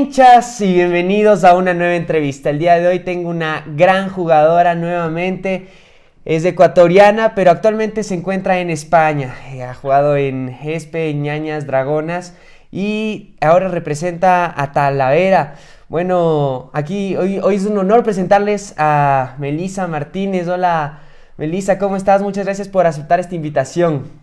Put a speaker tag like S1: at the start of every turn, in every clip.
S1: hinchas y bienvenidos a una nueva entrevista. El día de hoy tengo una gran jugadora nuevamente. Es ecuatoriana, pero actualmente se encuentra en España. Eh, ha jugado en Espe, Ñañas, Dragonas y ahora representa a Talavera. Bueno, aquí hoy, hoy es un honor presentarles a Melisa Martínez. Hola, Melisa, ¿cómo estás? Muchas gracias por aceptar esta invitación.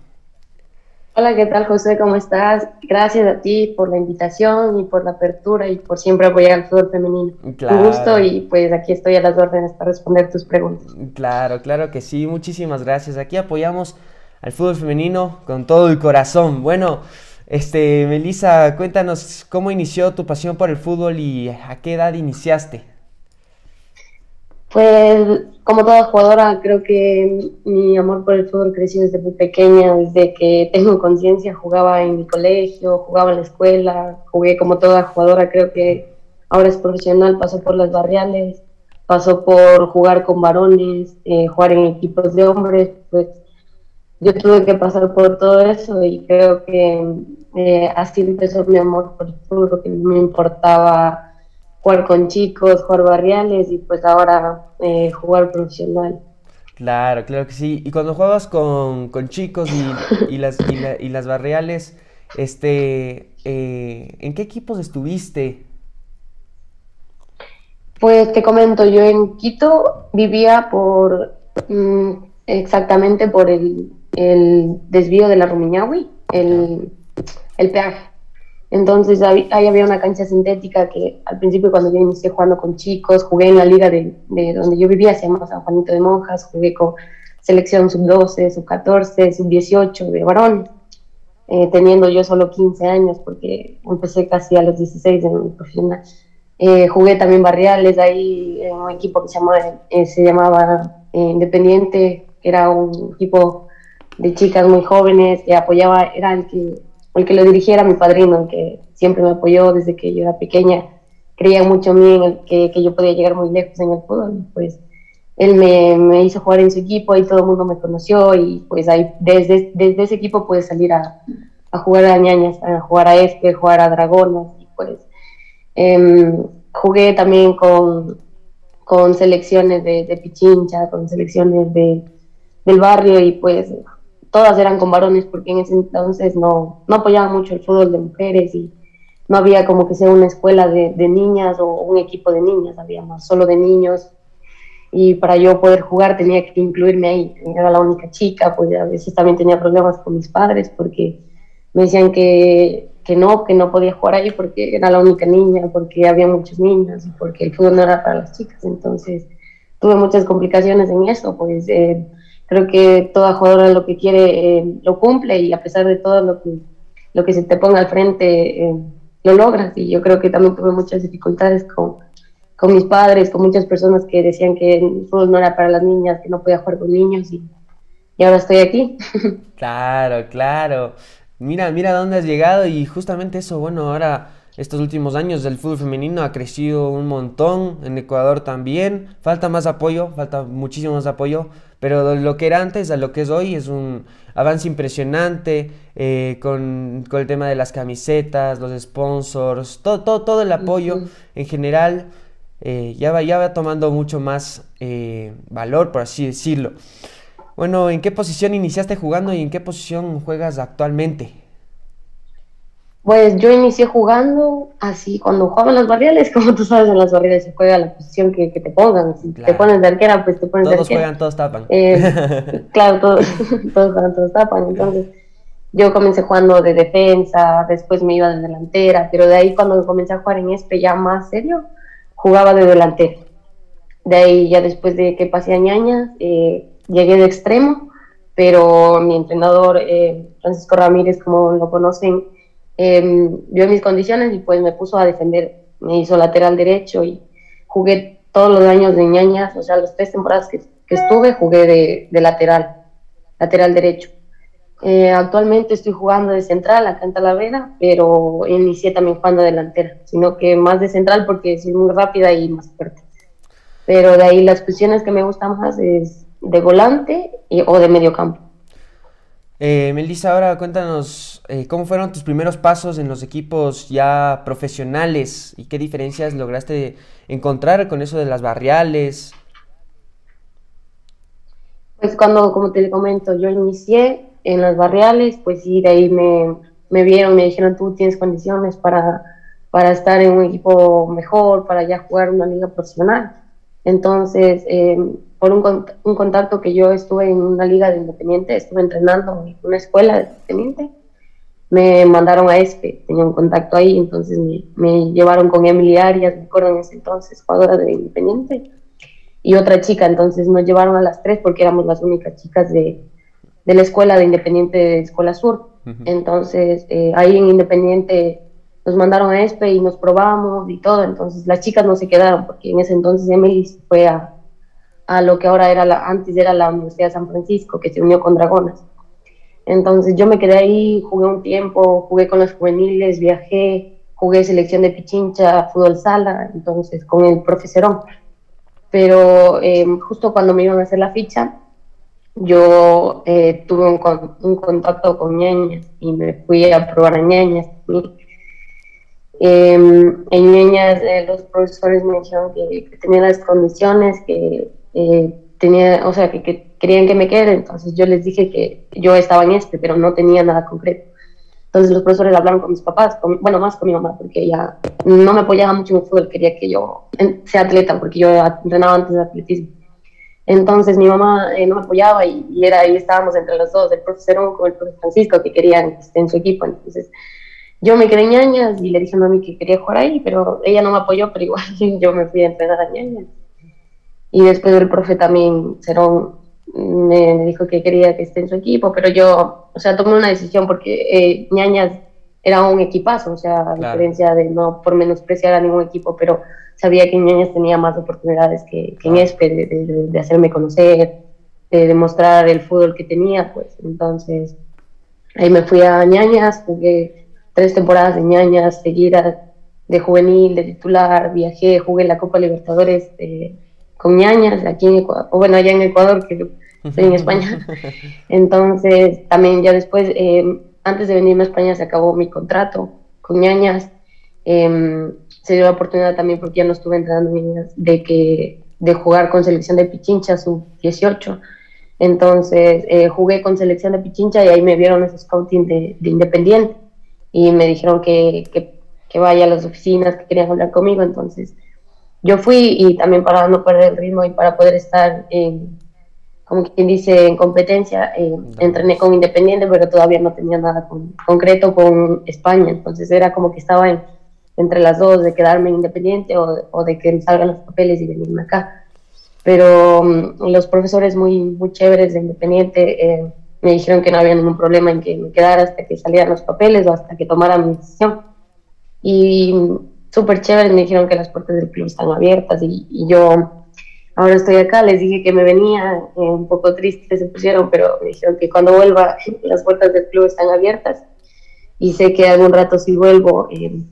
S2: Hola, ¿qué tal José? ¿Cómo estás? Gracias a ti por la invitación y por la apertura y por siempre apoyar al fútbol femenino. Un gusto y pues aquí estoy a las órdenes para responder tus preguntas.
S1: Claro, claro que sí. Muchísimas gracias. Aquí apoyamos al fútbol femenino con todo el corazón. Bueno, este, Melissa, cuéntanos cómo inició tu pasión por el fútbol y a qué edad iniciaste.
S2: Pues como toda jugadora, creo que mi amor por el fútbol creció desde muy pequeña, desde que tengo conciencia, jugaba en mi colegio, jugaba en la escuela, jugué como toda jugadora, creo que ahora es profesional, pasó por las barriales, pasó por jugar con varones, eh, jugar en equipos de hombres, pues yo tuve que pasar por todo eso y creo que eh, así empezó mi amor por el fútbol, que me importaba jugar con chicos, jugar barriales y pues ahora eh, jugar profesional.
S1: Claro, claro que sí. Y cuando juegas con, chicos y, las, y, las barriales, este, eh, ¿en qué equipos estuviste?
S2: Pues te comento, yo en Quito vivía por mm, exactamente por el, desvío de la Rumiñahui, el, el peaje. Entonces ahí, había una cancha sintética que al principio cuando yo inicié jugando con chicos, jugué en la liga de, donde yo vivía, se llama San Juanito de Monjas, jugué con selección sub-12, sub-14, sub-18 de varón, eh, teniendo yo solo 15 años porque empecé casi a los 16 en profesional. Eh, jugué también barriales ahí en un equipo que se llamaba, eh, se llamaba Independiente, era un equipo de chicas muy jóvenes que apoyaba, era el que el que lo dirigiera mi padrino, que siempre me apoyó desde que yo era pequeña, creía mucho en mí, en el que, que, yo podía llegar muy lejos en el fútbol, pues él me, me, hizo jugar en su equipo, y todo el mundo me conoció y pues ahí desde, desde ese equipo pude salir a, a jugar a ñañas, a jugar a este, jugar a dragones y pues em, jugué también con, con selecciones de, de, Pichincha, con selecciones de, del barrio y pues todas eran con varones porque en ese entonces no, no apoyaban mucho el fútbol de mujeres y no había como que sea una escuela de, de, niñas o un equipo de niñas, había más solo de niños. Y para yo poder jugar tenía que incluirme ahí. Era la única chica, pues a veces también tenía problemas con mis padres porque me decían que, que no, que no podía jugar ahí porque era la única niña, porque había muchos niños y porque el fútbol no era para las chicas. Entonces tuve muchas complicaciones en eso, pues eh, creo que toda jugadora lo que quiere eh, lo cumple y a pesar de todo lo que, lo que se te ponga al frente eh, lo logras y yo creo que también tuve muchas dificultades con, con mis padres, con muchas personas que decían que el fútbol no era para las niñas, que no podía jugar con niños y, y ahora estoy aquí.
S1: Claro, claro. Mira, mira dónde has llegado y justamente eso, bueno, ahora estos últimos años el fútbol femenino ha crecido un montón, en Ecuador también, falta más apoyo, falta muchísimo más apoyo, pero lo que era antes a lo que es hoy es un avance impresionante eh, con, el tema de las camisetas, los sponsors, todo, todo, todo el apoyo en general eh, ya, va, ya va tomando mucho más eh, valor, por así decirlo. Bueno, ¿en qué posición iniciaste jugando y en qué posición juegas actualmente?
S2: Pues yo inicié jugando así, cuando jugaban las barriales, como tú sabes, en las barriales se juega la posición que, te pongan. Si te pones de arquera, pues te pones
S1: de
S2: arquera.
S1: Todos juegan, todos tapan.
S2: Eh, claro, todos, todos juegan, todos tapan. Entonces, yo comencé jugando de defensa, después me iba de delantera, pero de ahí cuando comencé a jugar en este ya más serio, jugaba de delantera. De ahí ya después de que pasé a ñañas, eh, llegué de extremo, pero mi entrenador, eh, Francisco Ramírez, como lo conocen, eh, vio mis condiciones y pues me puso a defender, me hizo lateral derecho y jugué todos los años de ñañas, o sea, las tres temporadas que, estuve jugué de, lateral, lateral derecho. Eh, actualmente estoy jugando de central acá en Talavera, pero inicié también jugando delantera, sino que más de central porque soy muy rápida y más fuerte. Pero de ahí las posiciones que me gustan más es de volante y, o de medio campo.
S1: Eh, Melissa, ahora cuéntanos eh, cómo fueron tus primeros pasos en los equipos ya profesionales y qué diferencias lograste encontrar con eso de las barriales.
S2: Pues cuando, como te comento, yo inicié en las barriales, pues sí, de ahí me, me vieron, me dijeron, tú tienes condiciones para, para estar en un equipo mejor, para ya jugar una liga profesional. Entonces, eh, por un, un, contacto que yo estuve en una liga de Independiente, estuve entrenando en una escuela de Independiente, me mandaron a ESPE, tenía un contacto ahí, entonces me, me llevaron con Emily Arias, me acuerdo en ese entonces, jugadora de Independiente, y otra chica, entonces nos llevaron a las tres porque éramos las únicas chicas de, de la escuela de Independiente de Escuela Sur. Entonces, eh, ahí en Independiente nos mandaron a ESPE y nos probamos y todo. Entonces, las chicas no se quedaron porque en ese entonces Emily fue a, a lo que ahora era la, antes era la Universidad de San Francisco, que se unió con Dragonas. Entonces, yo me quedé ahí, jugué un tiempo, jugué con los juveniles, viajé, jugué selección de Pichincha, fútbol sala, entonces con el profesorón. Pero eh, justo cuando me iban a hacer la ficha, yo eh, tuve un, un, contacto con ñañas y me fui a probar a ñañas. Eh, en ñañas los profesores me dijeron que, que, tenía las condiciones, que eh, tenía, o sea, que, que, querían que me quede, entonces yo les dije que yo estaba en este, pero no tenía nada concreto. Entonces los profesores hablaron con mis papás, con, bueno, más con mi mamá, porque ella no me apoyaba mucho en el fútbol, quería que yo sea atleta, porque yo entrenaba antes de atletismo. Entonces mi mamá eh, no me apoyaba y, y, era ahí estábamos entre los dos, el profesor con el profesor Francisco, que querían que esté en su equipo. Entonces yo me quedé ñañas y le dije a mami que quería jugar ahí, pero ella no me apoyó, pero igual yo me fui a entrenar a ñañas. Y después el profe también, Cerón, me, me, dijo que quería que esté en su equipo, pero yo, o sea, tomé una decisión porque eh, ñañas era un equipazo, o sea, a claro. diferencia de no por menospreciar a ningún equipo, pero sabía que Ñañas tenía más oportunidades que, que en ESPE de, de, de, hacerme conocer, de demostrar el fútbol que tenía, pues entonces ahí me fui a Ñañas, jugué tres temporadas de Ñañas seguidas de juvenil, de titular, viajé, jugué la Copa Libertadores de, con Ñañas aquí en Ecuador, o bueno, allá en Ecuador, que estoy en España. Entonces, también ya después, eh, antes de venirme a España, se acabó mi contrato con Ñañas. Eh, se dio la oportunidad también porque ya no estuve entrenando niñas de que de jugar con selección de Pichincha sub 18 entonces eh, jugué con selección de Pichincha y ahí me vieron ese scouting de, de Independiente y me dijeron que, que, que, vaya a las oficinas que querían hablar conmigo entonces yo fui y también para no perder el ritmo y para poder estar en, como quien dice en competencia eh, entrené con Independiente pero todavía no tenía nada con, concreto con España entonces era como que estaba en entre las dos, de quedarme independiente o, o de que salgan los papeles y venirme acá. Pero um, los profesores muy, muy chéveres de Independiente eh, me dijeron que no había ningún problema en que me quedara hasta que salieran los papeles o hasta que tomara mi decisión. Y súper chéveres me dijeron que las puertas del club están abiertas y, yo ahora estoy acá, les dije que me venía, eh, un poco triste se pusieron, pero me dijeron que cuando vuelva las puertas del club están abiertas y sé que algún rato si vuelvo eh,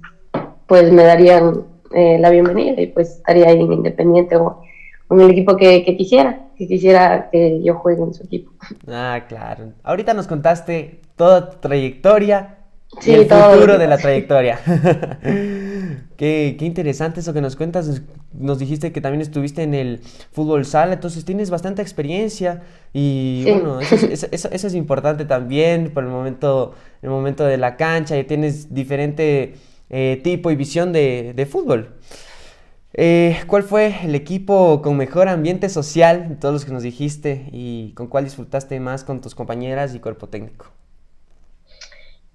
S2: pues me darían eh, la bienvenida y pues estaría ahí en Independiente o en el equipo que, que, quisiera, que quisiera que yo juegue en su equipo.
S1: Ah, claro. Ahorita nos contaste toda tu trayectoria sí, y el futuro de la trayectoria. qué, qué, interesante eso que nos cuentas. Nos dijiste que también estuviste en el fútbol sala, entonces tienes bastante experiencia y sí. bueno, eso, eso, eso, eso, es importante también por el momento, el momento de la cancha y tienes diferente eh, tipo y visión de, de fútbol. Eh, ¿Cuál fue el equipo con mejor ambiente social, todos los que nos dijiste, y con cuál disfrutaste más con tus compañeras y cuerpo técnico?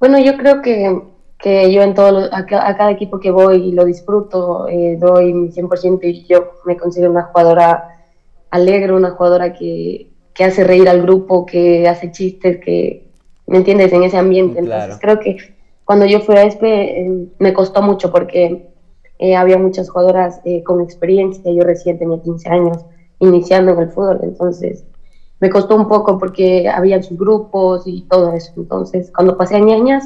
S2: Bueno, yo creo que, que yo en todo, a, a, cada equipo que voy lo disfruto, eh, doy mi 100% y yo me considero una jugadora alegre, una jugadora que, que hace reír al grupo, que hace chistes, que, ¿me entiendes?, en ese ambiente. Claro. Entonces creo que cuando yo fui a ESPE eh, me costó mucho porque eh, había muchas jugadoras eh, con experiencia, yo recién tenía 15 años iniciando en el fútbol, entonces me costó un poco porque había sus grupos y todo eso. Entonces, cuando pasé a ñañas,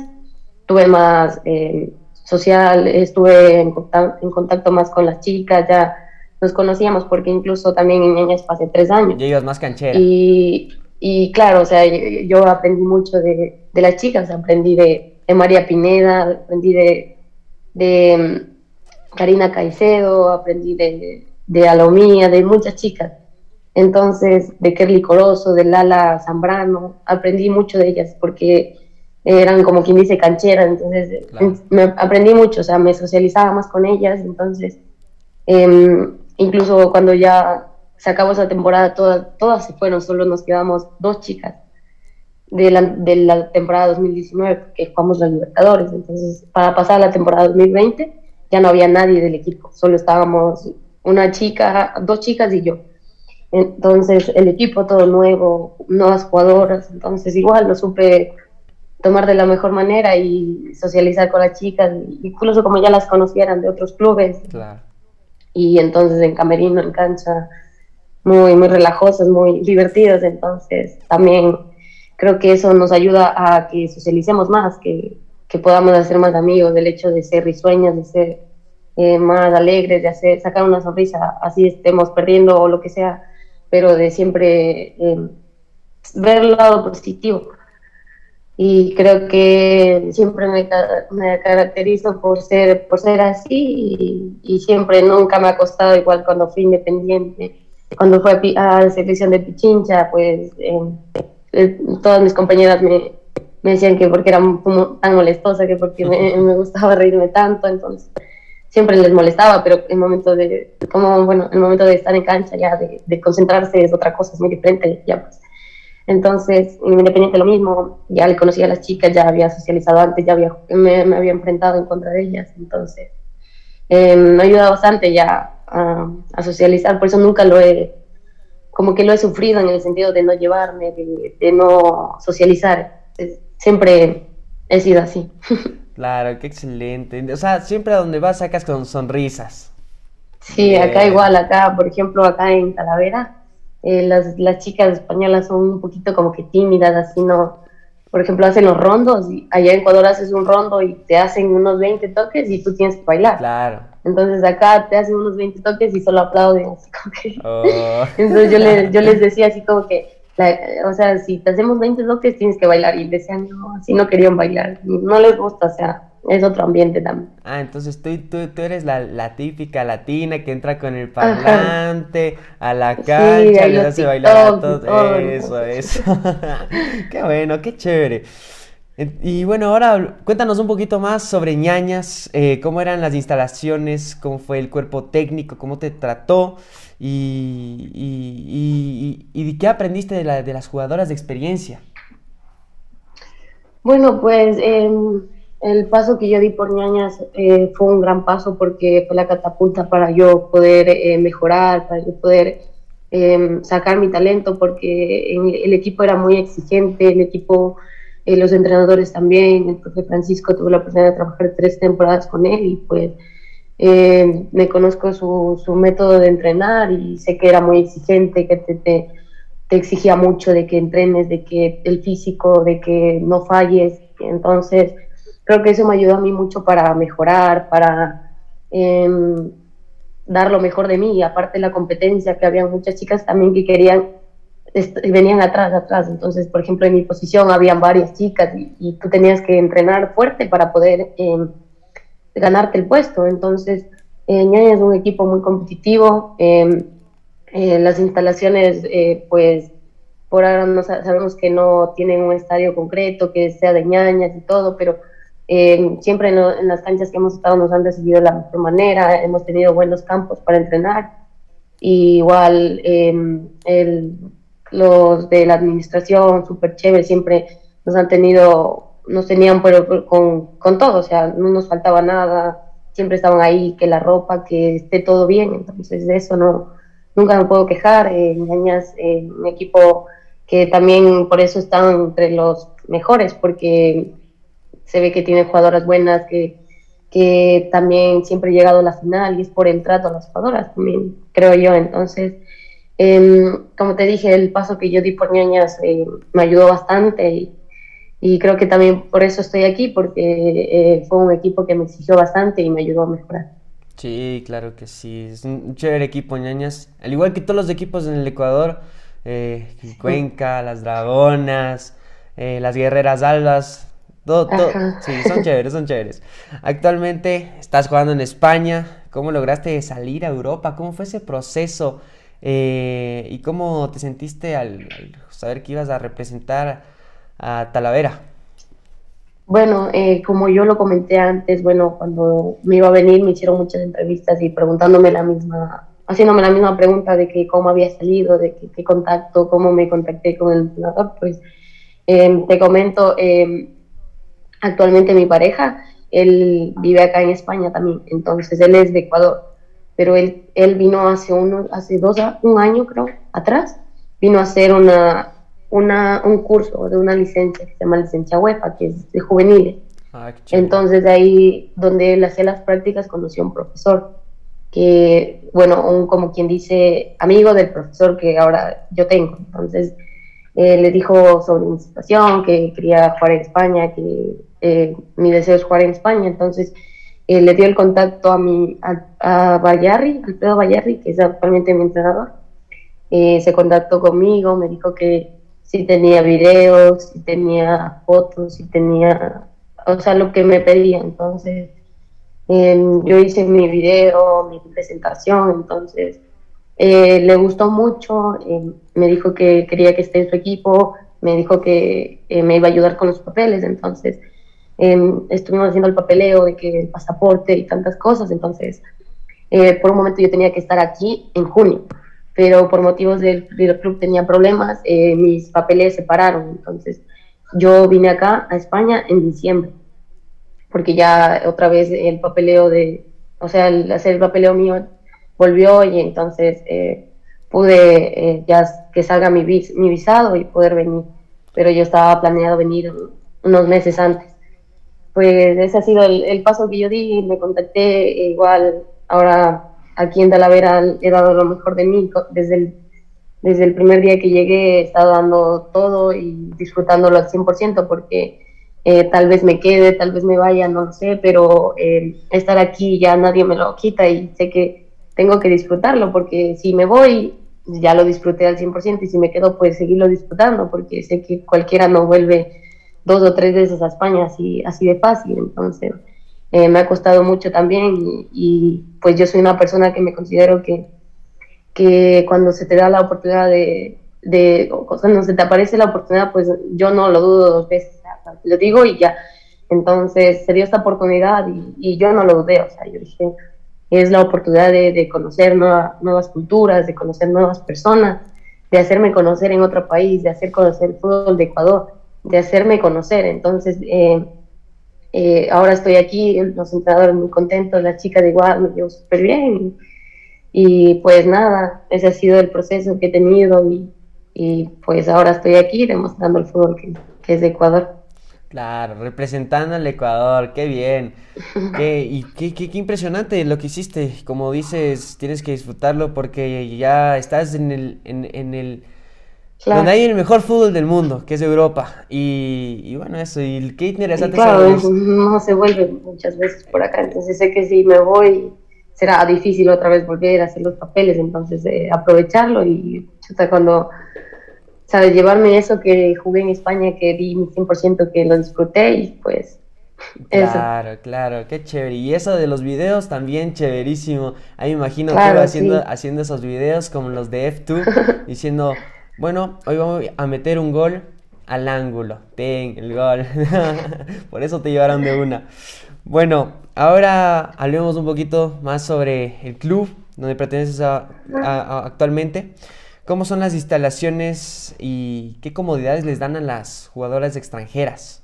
S2: tuve más eh, social, estuve en contacto, en contacto, más con las chicas, ya nos conocíamos porque incluso también en ñañas pasé tres años.
S1: Ya ibas más canchera.
S2: Y, y claro, o sea, yo aprendí mucho de, de las chicas, aprendí de, de, María Pineda, aprendí de, de mm, Karina Caicedo, aprendí de, de Alomía, de muchas chicas. Entonces, de Kerly Corozo, de Lala Zambrano, aprendí mucho de ellas porque eran como quien dice cancheras, entonces me aprendí mucho, o sea, me socializaba más con ellas, entonces, eh, incluso cuando ya se acabó esa temporada, todas, todas se fueron, solo nos quedamos dos chicas de la, de la temporada 2019, que jugamos los Libertadores, entonces, para pasar la temporada 2020, ya no había nadie del equipo, solo estábamos una chica, dos chicas y yo. Entonces, el equipo todo nuevo, nuevas jugadoras, entonces igual lo supe tomar de la mejor manera y socializar con las chicas, incluso como ya las conocieran de otros clubes. Y entonces en camerino, en cancha, muy, muy relajosas, muy divertidas, entonces también creo que eso nos ayuda a que socialicemos más, que, que podamos hacer más amigos, del hecho de ser risueñas, de ser eh, más alegres, de hacer, sacar una sonrisa, así estemos perdiendo o lo que sea, pero de siempre eh, ver el lado positivo y creo que siempre me, me, caracterizo por ser, por ser así y, siempre nunca me ha costado igual cuando fui independiente. Cuando fui a, la selección de Pichincha, pues eh, todas mis compañeras me, me, decían que porque era tan molestosa, que porque me, me, gustaba reírme tanto, entonces siempre les molestaba, pero el momento de, como, bueno, el momento de estar en cancha ya, de, de concentrarse es otra cosa, es muy diferente, ya pues entonces, Independiente lo mismo, ya le conocía a las chicas, ya había socializado antes, ya había, me, había enfrentado en contra de ellas, entonces eh, me ha ayudado bastante ya a, socializar, por eso nunca lo he, como que lo he sufrido en el sentido de no llevarme, de, no socializar, siempre he sido así.
S1: Claro, qué excelente. O sea, siempre a donde vas sacas con sonrisas.
S2: Sí, acá igual, acá, por ejemplo, acá en Talavera, eh, las, las chicas españolas son un poquito como que tímidas, así no, por ejemplo, hacen los rondos, y allá en Ecuador haces un rondo y te hacen unos 20 toques y tú tienes que bailar.
S1: Claro.
S2: Entonces acá te hacen unos 20 toques y solo aplauden, así como que... Oh. Entonces yo, les, yo les decía así como que, o sea, si te hacemos 20 toques tienes que bailar y decían, no, así no querían bailar, no les gusta, o sea, es otro ambiente también.
S1: Ah, entonces tú, tú, tú eres la, la, típica latina que entra con el parlante a la cancha, le hace bailar a todos. Eso, eso. qué bueno, qué chévere. Y bueno, ahora cuéntanos un poquito más sobre ñañas, eh, cómo eran las instalaciones, cómo fue el cuerpo técnico, cómo te trató y, y, y, y qué aprendiste de, la, de, las jugadoras de experiencia.
S2: Bueno, pues eh, el paso que yo di por ñañas eh, fue un gran paso porque fue la catapulta para yo poder eh, mejorar, para yo poder eh, sacar mi talento, porque el equipo era muy exigente, el equipo, eh, los entrenadores también, el profe Francisco tuvo la oportunidad de trabajar tres temporadas con él y pues eh, me conozco su, su, método de entrenar y sé que era muy exigente, que te, te, exigía mucho de que entrenes, de que el físico, de que no falles, entonces creo que eso me ayudó a mí mucho para mejorar, para eh, dar lo mejor de mí, y aparte la competencia, que había muchas chicas también que querían, venían atrás, atrás, entonces, por ejemplo, en mi posición habían varias chicas y, tú tenías que entrenar fuerte para poder eh, ganarte el puesto, entonces, eh, es un equipo muy competitivo, em, eh, las instalaciones, eh, pues, por ahora no sabemos que no tienen un estadio concreto, que sea de ñañas y todo, pero eh, siempre en, las canchas que hemos estado nos han recibido de la mejor manera, hemos tenido buenos campos para entrenar. igual em, los de la administración, súper chévere, siempre nos han tenido, nos tenían pero, con, con todo, o sea, no nos faltaba nada, siempre estaban ahí, que la ropa, que esté todo bien, entonces de eso no, nunca me puedo quejar. Eh, eh, un equipo que también por eso están entre los mejores, porque se ve que tiene jugadoras buenas, que, que también siempre he llegado a la final y es por el trato a las jugadoras también, creo yo. Entonces, em, como te dije, el paso que yo di por ñañas eh, me ayudó bastante y, y, creo que también por eso estoy aquí, porque eh, fue un equipo que me exigió bastante y me ayudó a mejorar.
S1: Sí, claro que sí, es un chévere equipo ñañas, al igual que todos los equipos en el Ecuador eh, Cuenca, las Dragonas, eh, las Guerreras Albas, todo, todo. Sí, son chéveres, son chéveres. Actualmente estás jugando en España. ¿Cómo lograste salir a Europa? ¿Cómo fue ese proceso? Eh, ¿Y cómo te sentiste al, saber que ibas a representar a Talavera?
S2: Bueno, eh, como yo lo comenté antes, bueno, cuando me iba a venir me hicieron muchas entrevistas y preguntándome la misma, haciéndome la misma pregunta de que cómo había salido, de qué contacto, cómo me contacté con el entrenador, pues em, te comento, em, actualmente mi pareja, él vive acá en España también, entonces él es de Ecuador, pero él, él vino hace, uno, hace dos, un año creo, atrás, vino a hacer una, una, un curso de una licencia que se llama licencia UEFA, que es de juveniles. Ah, entonces de ahí donde él hacía las prácticas conoció a un profesor que, bueno, un, como quien dice, amigo del profesor que ahora yo tengo. Entonces eh, le dijo sobre mi situación, que quería jugar en España, que eh, mi deseo es jugar en España, entonces eh, le dio el contacto a, mi, a, a Bayarri, Alfredo Bayarri, que es actualmente mi entrenador. se contactó conmigo, me dijo que si tenía videos, si tenía fotos, si tenía, o sea, lo que me pedía. Entonces, em, yo hice mi video, mi presentación, entonces eh, le gustó mucho, em, me dijo que quería que esté en su equipo, me dijo que me iba a ayudar con los papeles, entonces Em, estuvimos haciendo el papeleo de que el pasaporte y tantas cosas, entonces eh, por un momento yo tenía que estar aquí en junio, pero por motivos del, club tenía problemas, eh, mis papeles se pararon, entonces yo vine acá a España en diciembre, porque ya otra vez el papeleo de, o sea, el hacer el papeleo mío volvió y entonces eh, pude ya que salga mi, mi visado y poder venir, pero yo estaba planeado venir unos meses antes pues ese ha sido el, paso que yo di, me contacté e igual ahora aquí en Talavera he dado lo mejor de mí, desde el, desde el primer día que llegué he estado dando todo y disfrutándolo al 100% porque eh, tal vez me quede, tal vez me vaya, no lo sé, pero eh, estar aquí ya nadie me lo quita y sé que tengo que disfrutarlo porque si me voy ya lo disfruté al 100% y si me quedo pues seguirlo disfrutando porque sé que cualquiera no vuelve dos o tres veces a España así, así de fácil. Entonces, eh, me ha costado mucho también y, pues yo soy una persona que me considero que, que cuando se te da la oportunidad de, de cuando se te aparece la oportunidad, pues yo no lo dudo dos veces, lo digo y ya. Entonces se dio esta oportunidad y, yo no lo dudé, o sea, yo dije, es la oportunidad de, de conocer nuevas culturas, de conocer nuevas personas, de hacerme conocer en otro país, de hacer conocer el fútbol de Ecuador de hacerme conocer. Entonces, eh, eh, ahora estoy aquí, los entrenadores muy contentos, la chica de igual me llevo súper bien. Y, pues nada, ese ha sido el proceso que he tenido y, y pues ahora estoy aquí demostrando el fútbol que, que es de Ecuador.
S1: Claro, representando al Ecuador, qué bien. Qué, y qué, qué, qué, impresionante lo que hiciste. Como dices, tienes que disfrutarlo porque ya estás en el, en, en el donde hay el mejor fútbol del mundo, que es Europa. Y, bueno, eso, y qué interesante.
S2: claro, no se vuelve muchas veces por acá, entonces sé que si me voy será difícil otra vez volver a hacer los papeles, entonces eh, aprovecharlo y cuando, sabes, llevarme eso que jugué en España, que di mi 100% que lo disfruté y pues...
S1: Claro, claro, qué chévere. Y eso de los videos también chéverísimo. Ahí me imagino que iba haciendo, haciendo esos videos como los de F2, diciendo, bueno, hoy vamos a meter un gol al ángulo. Ten, el gol. Por eso te llevaron de una. Bueno, ahora hablemos un poquito más sobre el club donde perteneces actualmente. ¿Cómo son las instalaciones y qué comodidades les dan a las jugadoras extranjeras?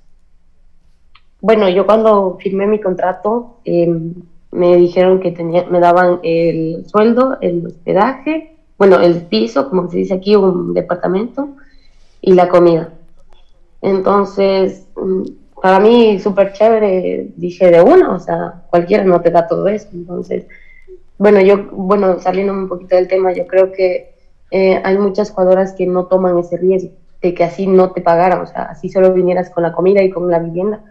S2: Bueno, yo cuando firmé mi contrato em, me dijeron que tenía, me daban el sueldo, el hospedaje bueno, el piso, como se dice aquí, un departamento, y la comida. Entonces, mm, para mí, súper chévere, dije de una, o sea, cualquiera no te da todo eso. Entonces, bueno, yo, bueno, saliendo un poquito del tema, yo creo que eh, hay muchas jugadoras que no toman ese riesgo de que así no te pagaran, o sea, así solo vinieras con la comida y con la vivienda.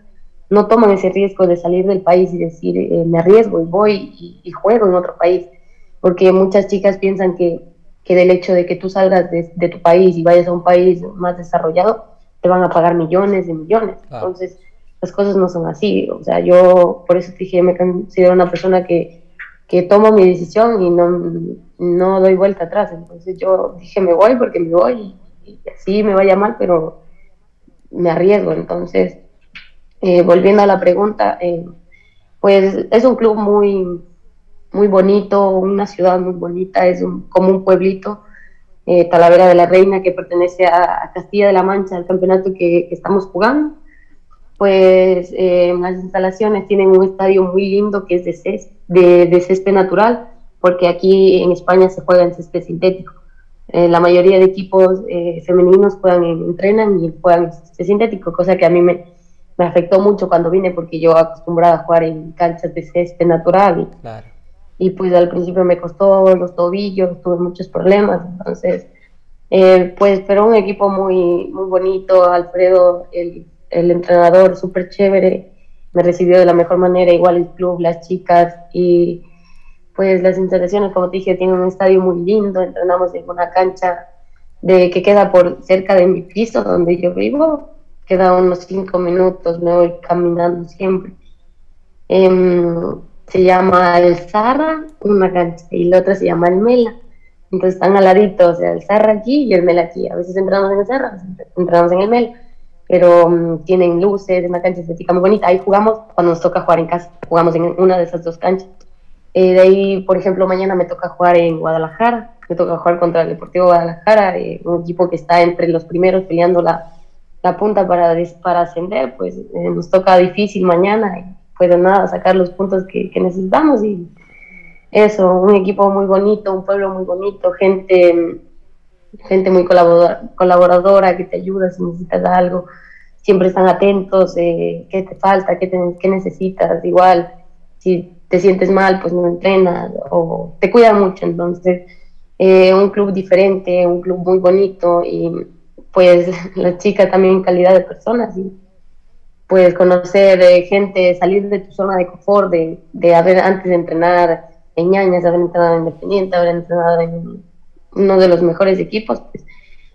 S2: No toman ese riesgo de salir del país y decir, eh, me arriesgo y voy y, y juego en otro país, porque muchas chicas piensan que que del hecho de que tú salgas de, de, tu país y vayas a un país más desarrollado, te van a pagar millones de millones. Entonces, las cosas no son así. O sea, yo por eso te dije, me considero una persona que, que tomo mi decisión y no, no doy vuelta atrás. Entonces yo dije, me voy porque me voy y, así me vaya mal, pero me arriesgo. Entonces, eh, volviendo a la pregunta, eh, pues es un club muy, muy bonito, una ciudad muy bonita, es como un pueblito, eh, Talavera de la Reina, que pertenece a, Castilla de la Mancha, el campeonato que, estamos jugando. Pues eh, las instalaciones tienen un estadio muy lindo que es de césped, de, césped natural, porque aquí en España se juega en césped sintético. Eh, la mayoría de equipos femeninos juegan en, entrenan y juegan en sintético, cosa que a mí me, me afectó mucho cuando vine porque yo acostumbrada a jugar en canchas de césped natural. Y, claro y pues al principio me costó los tobillos, tuve muchos problemas, entonces, eh, pues, pero un equipo muy, muy bonito, Alfredo, el, el entrenador, súper chévere, me recibió de la mejor manera, igual el club, las chicas, y pues las instalaciones, como te dije, tienen un estadio muy lindo, entrenamos en una cancha de que queda por cerca de mi piso donde yo vivo, queda unos cinco minutos, me voy caminando siempre. Eh, se llama el Zarra, una cancha, y la otra se llama el Mela. Entonces están al o sea, el Zarra aquí y el Mela aquí. A veces entramos en el Zarra, entramos en el Mela, pero mm, tienen luces, una cancha estética muy bonita. Ahí jugamos cuando nos toca jugar en casa, jugamos en una de esas dos canchas. Eh, de ahí, por ejemplo, mañana me toca jugar en Guadalajara, me toca jugar contra el Deportivo Guadalajara, eh, un equipo que está entre los primeros peleando la, la punta para, para ascender, pues eh, nos toca difícil mañana pues de nada, sacar los puntos que, necesitamos y eso, un equipo muy bonito, un pueblo muy bonito, gente, gente muy colaboradora, que te ayuda si necesitas algo, siempre están atentos, eh, qué te falta, qué, te, necesitas, igual, si te sientes mal, pues no entrenas o te cuida mucho, entonces eh, un club diferente, un club muy bonito y pues la chica también calidad de personas pues conocer eh, gente, salir de tu zona de confort, de, de haber antes de entrenar en Ñañas, haber entrenado en Independiente, haber entrenado en uno de los mejores equipos, pues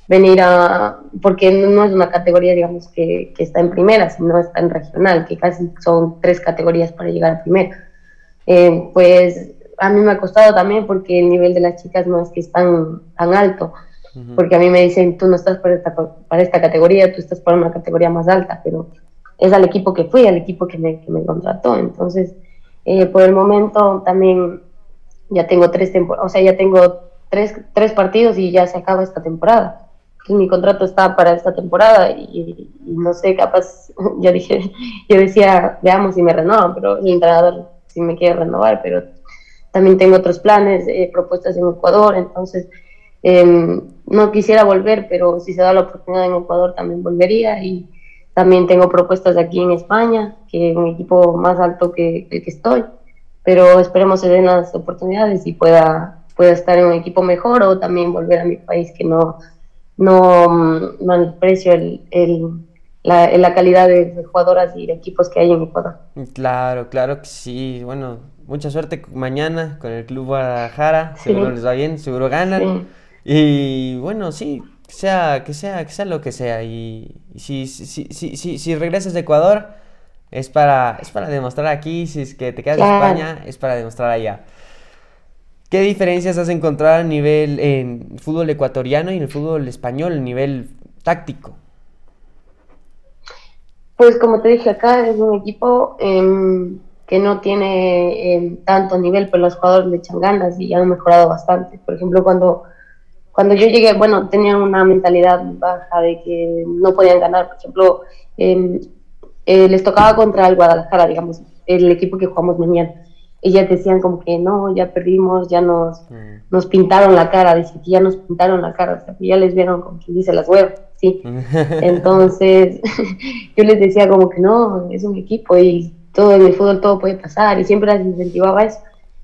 S2: venir a, porque no es una categoría, digamos, que, que, está en primera, sino está en regional, que casi son tres categorías para llegar a primera. Eh, pues a mí me ha costado también porque el nivel de las chicas no es que es tan, tan alto, porque a mí me dicen, tú no estás para esta, para esta categoría, tú estás para una categoría más alta, pero es al equipo que fui, al equipo que me, que me contrató. Entonces, eh, por el momento también ya tengo tres o sea, ya tengo tres, tres partidos y ya se acaba esta temporada. Entonces, mi contrato está para esta temporada y, no sé, capaz, ya dije, yo decía, veamos si me renovan, pero el entrenador si me quiere renovar, pero también tengo otros planes, eh, propuestas en Ecuador, entonces em, no quisiera volver, pero si se da la oportunidad en Ecuador también volvería y también tengo propuestas aquí en España, que es un equipo más alto que el que estoy, pero esperemos se den las oportunidades y pueda, pueda estar en un equipo mejor o también volver a mi país que no, no mm, el, el, la, la, calidad de jugadoras y de equipos que hay en Ecuador.
S1: Claro, claro que sí. Bueno, mucha suerte mañana con el Club Guadalajara. Seguro les va bien, seguro ganan. Y bueno, sí, sea, que sea, que sea lo que sea. Y, si, si, si, si, si regresas de Ecuador, es para, es para demostrar aquí. Si es que te quedas en España, es para demostrar allá. ¿Qué diferencias has encontrado a nivel en fútbol ecuatoriano y en el fútbol español, a nivel táctico?
S2: Pues como te dije acá, es un equipo em, que no tiene em, tanto nivel, pero los jugadores le echan ganas y han mejorado bastante. Por ejemplo, cuando cuando yo llegué, bueno, tenían una mentalidad baja de que no podían ganar. Por ejemplo, em, eh, les tocaba contra el Guadalajara, digamos, el equipo que jugamos mañana. Ellas decían como que no, ya perdimos, ya nos, mm. nos pintaron la cara, dice que ya nos pintaron la cara, o sea, que ya les vieron como quien dice las huevas, sí. Entonces, yo les decía como que no, es un equipo y todo en el fútbol todo puede pasar y siempre las incentivaba eso.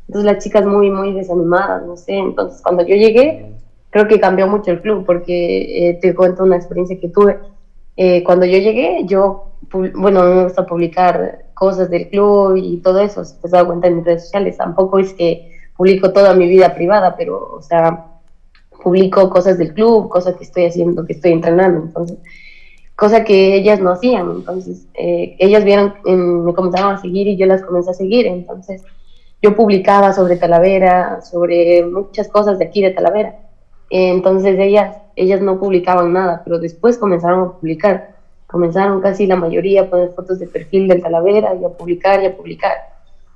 S2: Entonces las chicas muy, muy desanimadas, no sé. Entonces cuando yo llegué, creo que cambió mucho el club porque eh, te cuento una experiencia que tuve. Eh, cuando yo llegué, yo, bueno, me gusta publicar cosas del club y todo eso, si te has dado cuenta en mis redes sociales, tampoco es que publico toda mi vida privada, pero, o sea, publico cosas del club, cosas que estoy haciendo, que estoy entrenando, entonces, cosa que ellas no hacían, entonces, eh, ellas vieron, me comenzaron a seguir y yo las comencé a seguir, entonces, yo publicaba sobre Talavera, sobre muchas cosas de aquí de Talavera, entonces ellas, ellas no publicaban nada, pero después comenzaron a publicar, comenzaron casi la mayoría a poner fotos de perfil del Talavera y a publicar y a publicar.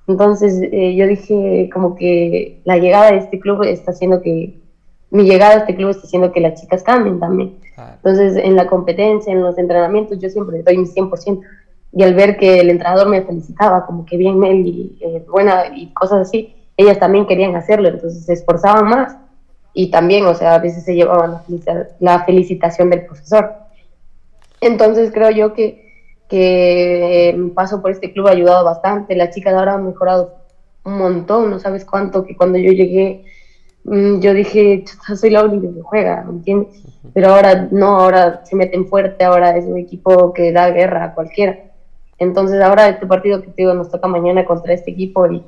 S2: Entonces eh, yo dije como que la llegada de este club está haciendo que, mi llegada a este club está haciendo que las chicas cambien también. Entonces en la competencia, en los entrenamientos, yo siempre doy mi 100%. Y al ver que el entrenador me felicitaba, como que bien Mel y eh, buena y cosas así, ellas también querían hacerlo, entonces se esforzaban más. Y también, o sea, a veces se llevaban la felicitación del profesor. Entonces creo yo que, que mi paso por este club ha ayudado bastante. Las chicas ahora han mejorado un montón, no sabes cuánto, que cuando yo llegué mm, yo dije, soy la única que juega, ¿me entiendes? Pero ahora no, ahora se meten fuerte, ahora es un equipo que da guerra a cualquiera. Entonces ahora este partido que te digo nos toca mañana contra este equipo y,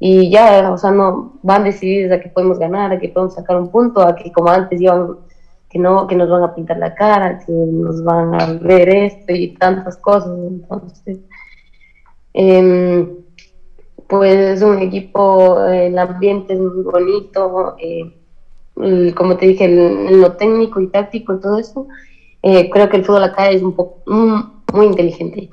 S2: y ya, o sea, no van decididos a que podemos ganar, a que podemos sacar un punto, a que como antes iban que no, que nos van a pintar la cara, que nos van a ver esto y tantas cosas. Entonces, em, pues es un equipo, el ambiente es muy bonito, eh, como te dije, en lo técnico y táctico y todo eso, eh, creo que el fútbol acá es un poco muy inteligente.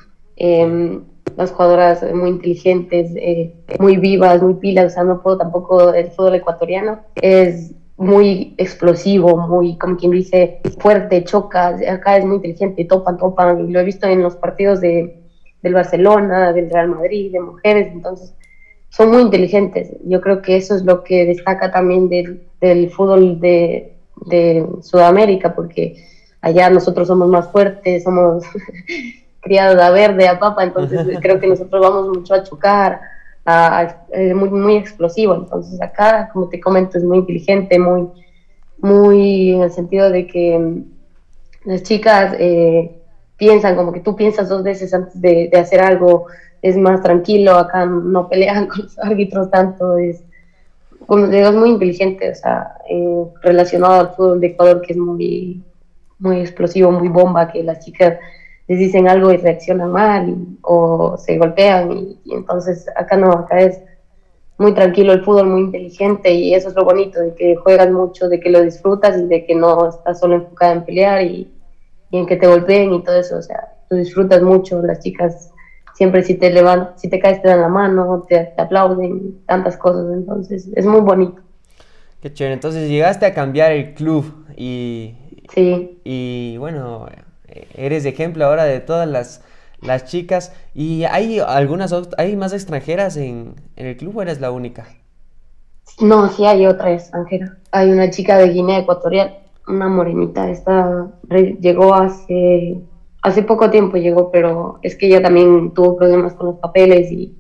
S2: Las jugadoras muy inteligentes, eh, muy vivas, muy pilas, o sea, no puedo tampoco, el fútbol ecuatoriano es muy explosivo, muy, como quien dice, fuerte, choca, acá es muy inteligente, topan, topan, y lo he visto en los partidos de, del Barcelona, del Real Madrid, de mujeres, entonces son muy inteligentes. Yo creo que eso es lo que destaca también del, del fútbol de, de Sudamérica, porque allá nosotros somos más fuertes, somos criados a verde, a papa, entonces creo que nosotros vamos mucho a chocar, muy, muy explosivo. Entonces acá, como te comento, es muy inteligente, muy, muy en el sentido de que mm, las chicas eh, piensan como que tú piensas dos veces antes de, hacer algo, es más tranquilo, acá no pelean con los árbitros tanto, es como digo, es muy inteligente, o sea, eh, relacionado al fútbol de Ecuador que es muy, muy explosivo, muy bomba, que las chicas les dicen algo y reaccionan mal o se golpean y, entonces acá no, acá es muy tranquilo el fútbol, muy inteligente y eso es lo bonito, de que juegas mucho, de que lo disfrutas y de que no estás solo enfocada en pelear y, en que te golpeen y todo eso, o sea, tú disfrutas mucho, las chicas siempre si te levantan, si te caes te dan la mano, te, te aplauden, tantas cosas, entonces es muy bonito.
S1: Qué chévere, entonces llegaste a cambiar el club y...
S2: Sí.
S1: Y bueno, eres ejemplo ahora de todas las, las chicas. ¿Y hay algunas, hay más extranjeras en, el club o eres la única?
S2: No, sí hay otra extranjera. Hay una chica de Guinea Ecuatorial, una morenita, esta llegó hace, hace poco tiempo llegó, pero es que ella también tuvo problemas con los papeles y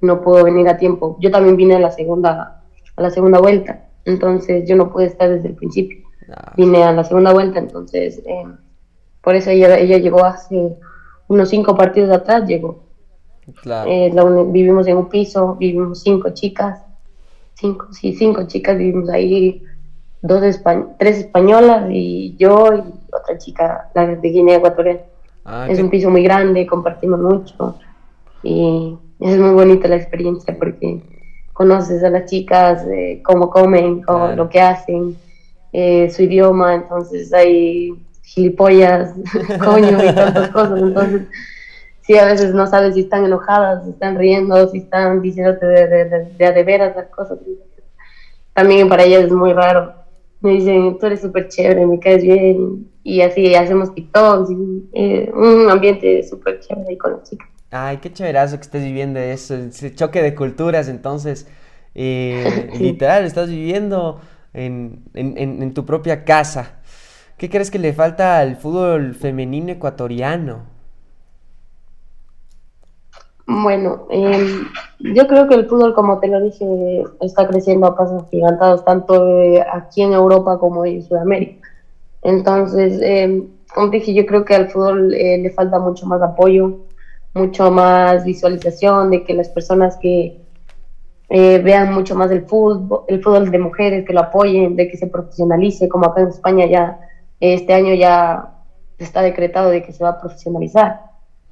S2: no pudo venir a tiempo. Yo también vine a la segunda, a la segunda vuelta, entonces yo no pude estar desde el principio. Ah. Vine a la segunda vuelta, entonces eh, por eso ella, ella llegó hace unos cinco partidos atrás, llegó. Eh, vivimos en un piso, vivimos cinco chicas, cinco, sí, cinco chicas, vivimos ahí, dos tres españolas y yo y otra chica, la de Guinea Ecuatorial. Ah, es un piso muy grande, compartimos mucho y es muy bonita la experiencia porque conoces a las chicas, eh, cómo comen, cómo, lo que hacen, eh, su idioma, entonces hay gilipollas, coño y tantas cosas. Entonces, sí, a veces no sabes si están enojadas, si están riendo, si están diciéndote de, de, de, de, veras las cosas. También para ellas es muy raro. Me dicen, tú eres súper chévere, me caes bien. Y así hacemos TikToks, y, eh, un ambiente súper chévere ahí con las chicas.
S1: Ay, qué chéverazo que estés viviendo eso, ese choque de culturas, entonces, eh, literal, estás viviendo en, en, en, tu propia casa. ¿Qué crees que le falta al fútbol femenino ecuatoriano?
S2: Bueno, em, yo creo que el fútbol, como te lo dije, está creciendo a pasos gigantados, tanto eh, aquí en Europa como en Sudamérica. Entonces, eh, como dije, yo creo que al fútbol eh, le falta mucho más apoyo, mucho más visualización de que las personas que, eh, vean mucho más el fútbol, el fútbol de mujeres, que lo apoyen, de que se profesionalice, como acá en España ya este año ya está decretado de que se va a profesionalizar.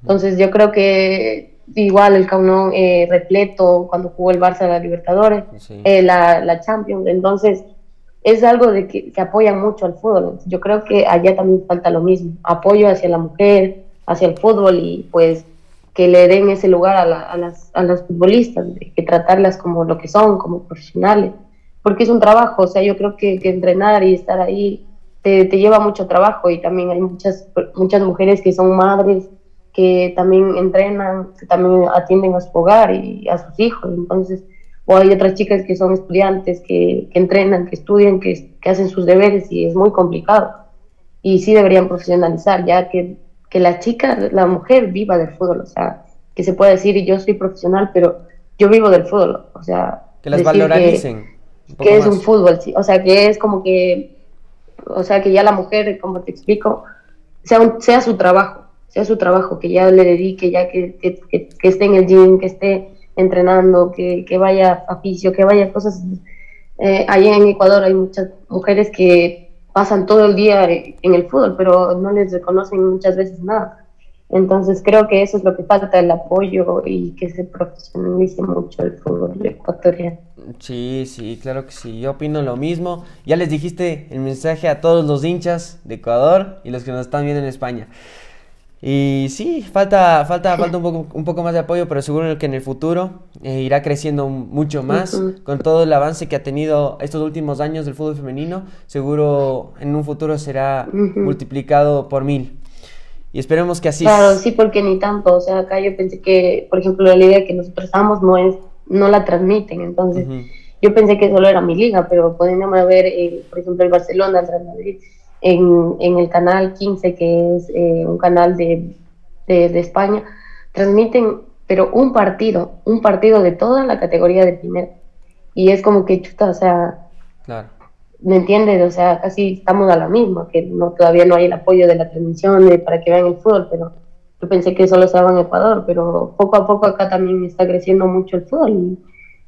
S2: Entonces yo creo que igual el Caunón eh, repleto cuando jugó el Barça la Libertadores, eh, la, la, Champions, entonces es algo de que, que apoyan mucho al fútbol. Yo creo que allá también falta lo mismo, apoyo hacia la mujer, hacia el fútbol y pues que le den ese lugar a, a, las, a las futbolistas, que tratarlas como lo que son, como profesionales, porque es un trabajo, o sea, yo creo que, que entrenar y estar ahí te, te, lleva mucho trabajo y también hay muchas, muchas mujeres que son madres, que también entrenan, que también atienden a su hogar y a sus hijos, entonces, o hay otras chicas que son estudiantes, que, que entrenan, que estudian, que, que, hacen sus deberes y es muy complicado. Y sí deberían profesionalizar, ya que, que la chica, la mujer viva del fútbol, o sea, que se puede decir, yo soy profesional, pero yo vivo del fútbol, o sea...
S1: Que las valoricen.
S2: Que, es un fútbol, sí, o sea, que es como que, o sea, que ya la mujer, como te explico, sea, un, sea su trabajo, sea su trabajo, que ya le dedique, ya que, que, esté en el gym, que esté entrenando, que, que vaya a oficio, que vaya a cosas. Eh, allá en Ecuador hay muchas mujeres que pasan todo el día en el fútbol, pero no les reconocen muchas veces nada. Entonces creo que eso es lo que falta, el apoyo y que se profesionalice mucho el fútbol ecuatoriano.
S1: Sí, sí, claro que sí. Yo opino lo mismo. Ya les dijiste el mensaje a todos los hinchas de Ecuador y los que nos están viendo en España. Y sí, falta, falta, falta un poco, un poco más de apoyo, pero seguro que en el futuro eh, irá creciendo mucho más con todo el avance que ha tenido estos últimos años del fútbol femenino. Seguro en un futuro será multiplicado por mil. Y esperemos que así
S2: Claro, sí, porque ni tanto. O sea, acá yo pensé que, por ejemplo, la liga que nosotros estamos no es, no la transmiten. Entonces, yo pensé que solo era mi liga, pero a ver, eh, por ejemplo, el Barcelona, el Real Madrid en, en el canal 15, que es eh, un canal de, de, España, transmiten, pero un partido, un partido de toda la categoría de primera. Y es como que chuta, o sea, ¿me entiendes? O sea, casi estamos a la misma, que no todavía no hay el apoyo de la transmisión de, para que vean el fútbol, pero yo pensé que solo estaba en Ecuador, pero poco a poco acá también está creciendo mucho el fútbol y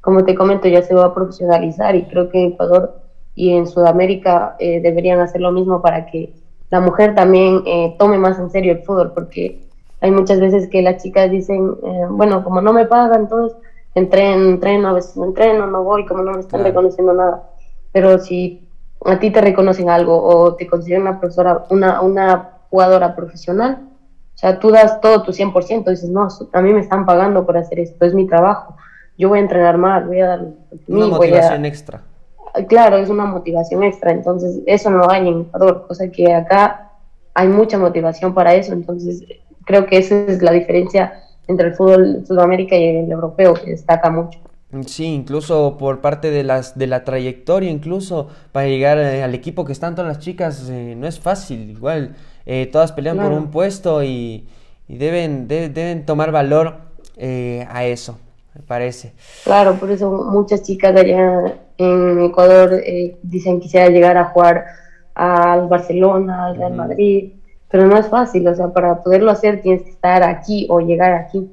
S2: como te comento ya se va a profesionalizar y creo que en Ecuador y en Sudamérica eh, deberían hacer lo mismo para que la mujer también eh, tome más en serio el fútbol, porque hay muchas veces que las chicas dicen, eh, bueno, como no me pagan, entonces entreno, entreno, a veces no entreno, no voy, como no me están reconociendo nada. Pero si a ti te reconocen algo o te consideran una profesora, una, una jugadora profesional, sea, tú das todo tu 100%, dices, no, a mí me están pagando por hacer esto, es mi trabajo, yo voy a entrenar más, voy a dar...
S1: Una motivación extra
S2: claro, es una motivación extra, entonces eso no hay en Ecuador, cosa que acá hay mucha motivación para eso, entonces creo que esa es la diferencia entre el fútbol Sudamérica y el europeo, que destaca mucho.
S1: Sí, incluso por parte de las de la trayectoria, incluso para llegar eh, al equipo que están todas las chicas, eh, no es fácil, igual eh, todas pelean por un puesto y, deben, deben tomar valor a eso, me parece.
S2: Claro, por eso muchas chicas allá en Ecuador eh, dicen que quisiera llegar a jugar al Barcelona, al Real Madrid, pero no es fácil, o sea, para poderlo hacer tienes que estar aquí o llegar aquí,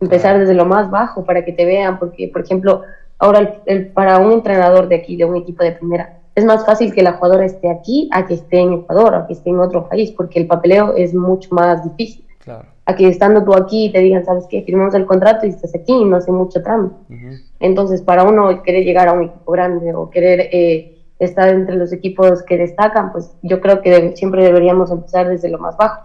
S2: empezar desde lo más bajo para que te vean, porque, por ejemplo, ahora el, para un entrenador de aquí, de un equipo de primera, es más fácil que la jugadora esté aquí a que esté en Ecuador, a que esté en otro país, porque el papeleo es mucho más difícil. Claro a que estando tú aquí te digan, ¿sabes qué? Firmamos el contrato y estás aquí y no hace mucho trámite. Entonces, para uno querer llegar a un equipo grande o querer eh, estar entre los equipos que destacan, pues yo creo que siempre deberíamos empezar desde lo más bajo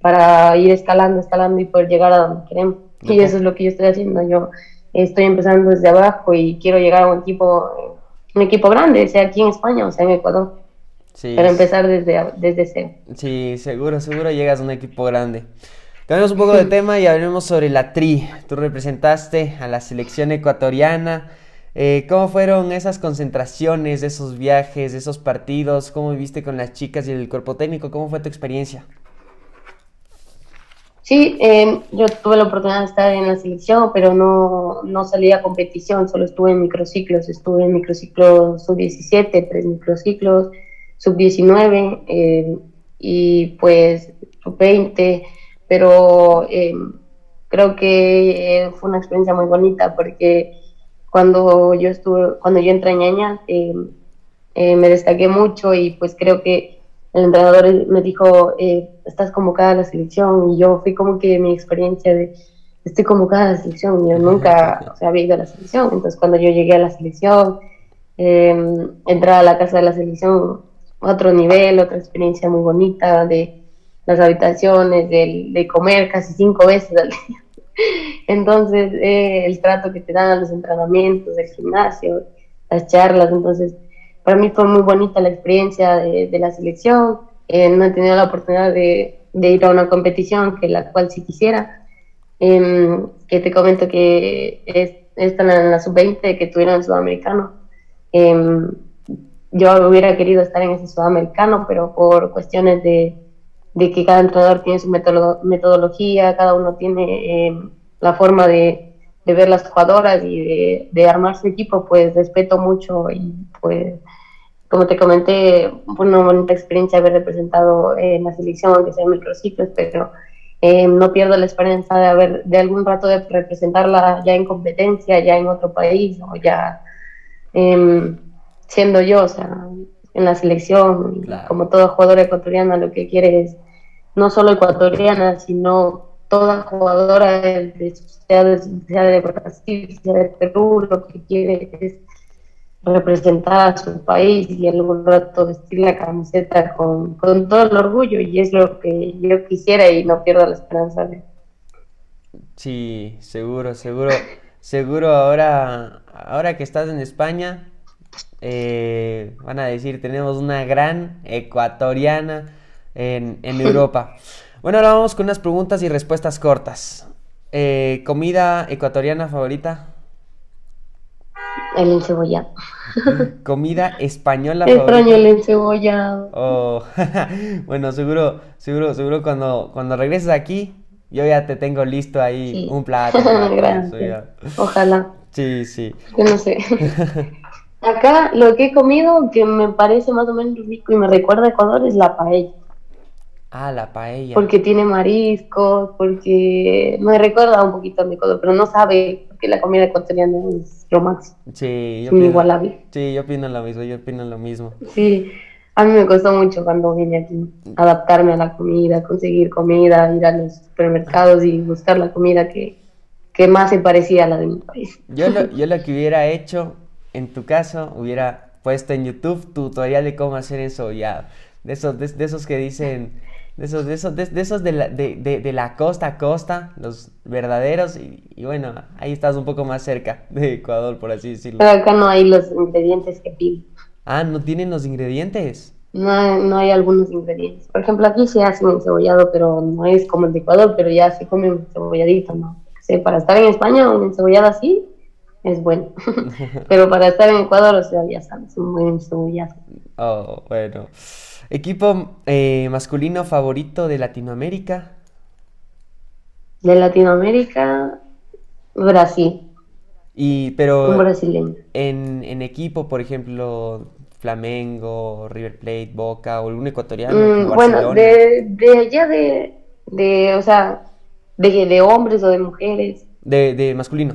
S2: para ir escalando, escalando y poder llegar a donde queremos. Y eso es lo que yo estoy haciendo. Yo estoy empezando desde abajo y quiero llegar a un equipo, un equipo grande, sea aquí en España o sea en Ecuador. Pero empezar desde, desde cero.
S1: Sí, seguro, seguro llegas a un equipo grande. Cambiamos un poco de tema y hablemos sobre la tri. Tú representaste a la selección ecuatoriana. Eh, ¿Cómo fueron esas concentraciones, esos viajes, esos partidos? ¿Cómo viviste con las chicas y el cuerpo técnico? ¿Cómo fue tu experiencia?
S2: Sí, em, yo tuve la oportunidad de estar en la selección, pero no, no salí a competición, solo estuve en microciclos. Estuve en microciclos sub-17, tres microciclos, sub-19 eh, y pues sub-20 pero eh, creo que eh, fue una experiencia muy bonita porque cuando yo estuve, cuando yo entré en ñaña, eh, eh, me destaqué mucho y pues creo que el entrenador me dijo, eh, estás convocada a la selección y yo fui como que mi experiencia de, estoy convocada a la selección, yo nunca o sea, había ido a la selección, entonces cuando yo llegué a la selección, eh, entrar a la casa de la selección, otro nivel, otra experiencia muy bonita de las habitaciones, de, de comer casi cinco veces al día. Entonces, eh, el trato que te dan los entrenamientos, el gimnasio, las charlas, entonces, para mí fue muy bonita la experiencia de, de la selección. Eh, no he tenido la oportunidad de, de, ir a una competición, que la cual sí quisiera. Eh, que te comento que es, esta en la, sub-20 que tuvieron el sudamericano. Em, yo hubiera querido estar en ese sudamericano, pero por cuestiones de, de que cada entrenador tiene su metodología, cada uno tiene eh, la forma de, de, ver las jugadoras y de, de, armar su equipo, pues respeto mucho y pues como te comenté, fue una bonita experiencia haber representado en la selección, aunque sea en microciclos, pero eh, no pierdo la esperanza de haber de algún rato de representarla ya en competencia, ya en otro país o ya eh, siendo yo, o sea, en la selección, claro. como toda jugadora ecuatoriana, lo que quiere es no solo ecuatoriana, sino toda jugadora, de, sea, de, de Brasil, sea de Perú, lo que quiere es representar a su país y algún rato vestir la camiseta con, con, todo el orgullo y es lo que yo quisiera y no pierdo la esperanza de
S1: Sí, seguro, seguro, seguro ahora, ahora que estás en España, eh, van a decir, tenemos una gran ecuatoriana en, en Europa. Bueno, ahora vamos con unas preguntas y respuestas cortas. Eh, ¿Comida ecuatoriana favorita?
S2: El encebollado.
S1: ¿Comida española
S2: favorita? Extraño el encebollado.
S1: Oh, bueno, seguro, seguro, seguro cuando, cuando regreses aquí, yo ya te tengo listo ahí sí. un plato.
S2: Gracias. Ojalá.
S1: Sí, sí.
S2: Yo no sé. Acá lo que he comido que me parece más o menos rico y me recuerda a Ecuador es la paella.
S1: Ah, la paella.
S2: Porque tiene mariscos, porque me recuerda un poquito a mi Ecuador, pero no sabe que la comida ecuatoriana es lo máximo.
S1: Sí,
S2: yo inigualable.
S1: Sí, yo opino lo mismo, yo opino lo mismo.
S2: Sí, a mí me costó mucho cuando vine aquí adaptarme a la comida, conseguir comida, ir a los supermercados y buscar la comida que, que más se parecía a la de mi país.
S1: Yo lo, yo lo que hubiera hecho en tu caso, hubiera puesto en YouTube tutorial de cómo hacer encebollado. De esos, de, de esos que dicen, de esos, de esos, de, de esos de, la, de, de, la costa a costa, los verdaderos, y, y, bueno, ahí estás un poco más cerca de Ecuador, por así decirlo.
S2: Pero acá no hay los ingredientes que piden.
S1: Ah, ¿no tienen los ingredientes?
S2: No, no hay algunos ingredientes. Por ejemplo, aquí se hace un encebollado, pero no es como el de Ecuador, pero ya se come un cebolladito, ¿no? Sí, para estar en España, un encebollado así es bueno. Pero para estar en Ecuador, o sea, ya sabes, un buen cebollazo.
S1: Oh, bueno. ¿Equipo eh, masculino favorito de Latinoamérica?
S2: De Latinoamérica, Brasil.
S1: Y, pero
S2: un brasileño.
S1: En, en equipo, por ejemplo, Flamengo, River Plate, Boca o algún ecuatoriano.
S2: Mm, bueno, de, de allá de, de, o sea, de, de hombres o de mujeres.
S1: De, de masculino.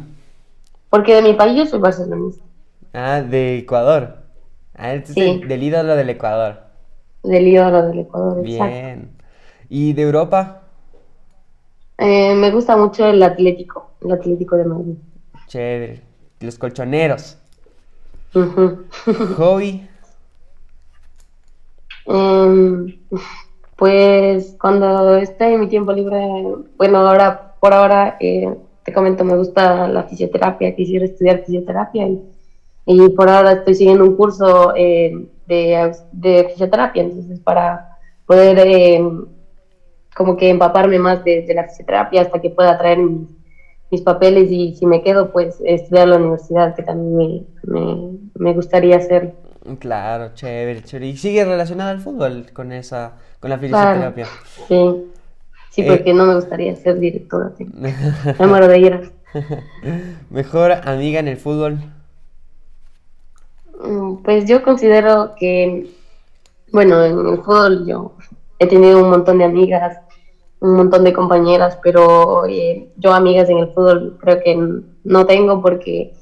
S2: Porque de mi país yo soy barcelonista.
S1: Ah, de Ecuador. Ah,
S2: Sí.
S1: del ídolo del Ecuador.
S2: Del ídolo del Ecuador, exacto.
S1: Bien. ¿Y de Europa?
S2: Eh, me gusta mucho el Atlético, el Atlético de Madrid.
S1: Chévere. Los colchoneros.
S2: Ujú.
S1: Hobby.
S2: Em, pues cuando esté en mi tiempo libre, bueno, ahora por ahora eh, te comento, me gusta la fisioterapia, quisiera estudiar fisioterapia y, y por ahora estoy siguiendo un curso eh, de, de, fisioterapia, entonces para poder eh, como que empaparme más de, de, la fisioterapia hasta que pueda traer mis, mis, papeles y si me quedo, pues estudiar la universidad, que también me, me, me gustaría hacerlo.
S1: Claro, chévere, chévere. ¿Y sigue relacionada al fútbol con esa, con la fisioterapia?
S2: Claro, sí. Sí, porque eh, no me gustaría ser directora. Sí. Me muero de.
S1: ¿Mejor amiga en el fútbol?
S2: Mm, Pues yo considero que, bueno, en el fútbol yo he tenido un montón de amigas, un montón de compañeras, pero eh, yo amigas en el fútbol creo que no tengo porque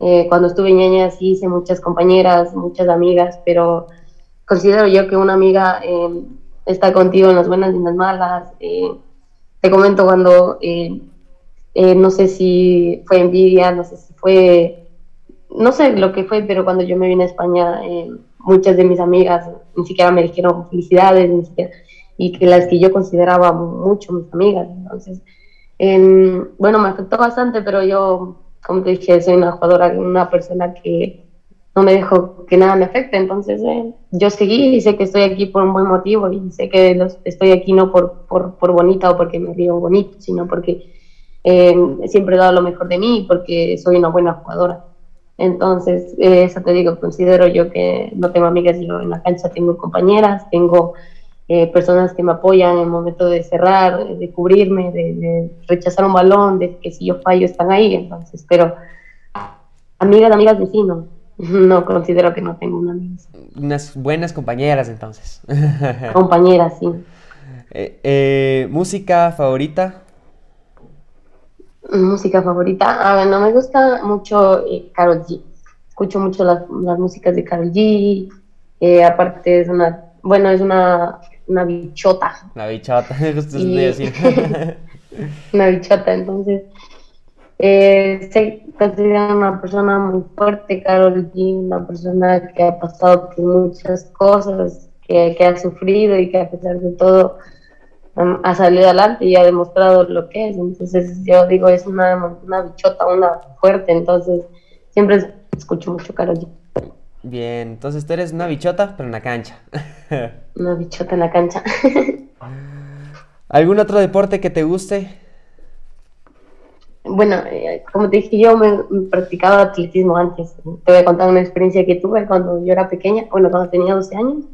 S2: Eh, cuando estuve en ñaña sí hice muchas compañeras, muchas amigas, pero considero yo que una amiga eh, está contigo en las buenas y en las malas. Eh, te comento cuando, no sé si fue envidia, no sé si fue, no sé lo que fue, pero cuando yo me vine a España, muchas de mis amigas ni siquiera me dijeron felicidades, ni siquiera, y que las que yo consideraba mucho mis amigas. Entonces, bueno, me afectó bastante, pero yo como te dije, soy una jugadora, una persona que no me dejo que nada me afecte, entonces eh, yo seguí y sé que estoy aquí por un buen motivo y sé que estoy aquí no por, por, por, bonita o porque me río bonito, sino porque eh, siempre he dado lo mejor de mí y porque soy una buena jugadora. Entonces, eh, eso te digo, considero yo que no tengo amigas, yo en la cancha tengo compañeras, tengo eh, personas que me apoyan en el momento de cerrar, de cubrirme, de, rechazar un balón, de que si yo fallo están ahí. Entonces, pero amigas, amigas, vecinos, no considero que no tengo una amiga.
S1: Unas buenas compañeras entonces.
S2: compañeras, sí.
S1: Eh, eh, ¿Música favorita?
S2: Música favorita. A ver, no me gusta mucho Carol G. Escucho mucho las, las músicas de Carol G. aparte es una, bueno, es una una bichota.
S1: Una bichota, justo
S2: una bichota, entonces eh, se considera una persona muy fuerte, Carol G, una persona que ha pasado por muchas cosas, que, que ha sufrido y que a pesar de todo ha salido adelante y ha demostrado lo que es. Entonces yo digo, es una, una bichota, una fuerte, entonces siempre escucho mucho Carol G.
S1: Bien, entonces tú eres una bichota, pero en la cancha.
S2: una bichota en la cancha.
S1: ¿Algún otro deporte que te guste?
S2: Bueno, eh, como te dije, yo me, practicaba atletismo antes. Te voy a contar una experiencia que tuve cuando yo era pequeña, bueno, cuando tenía 12 años.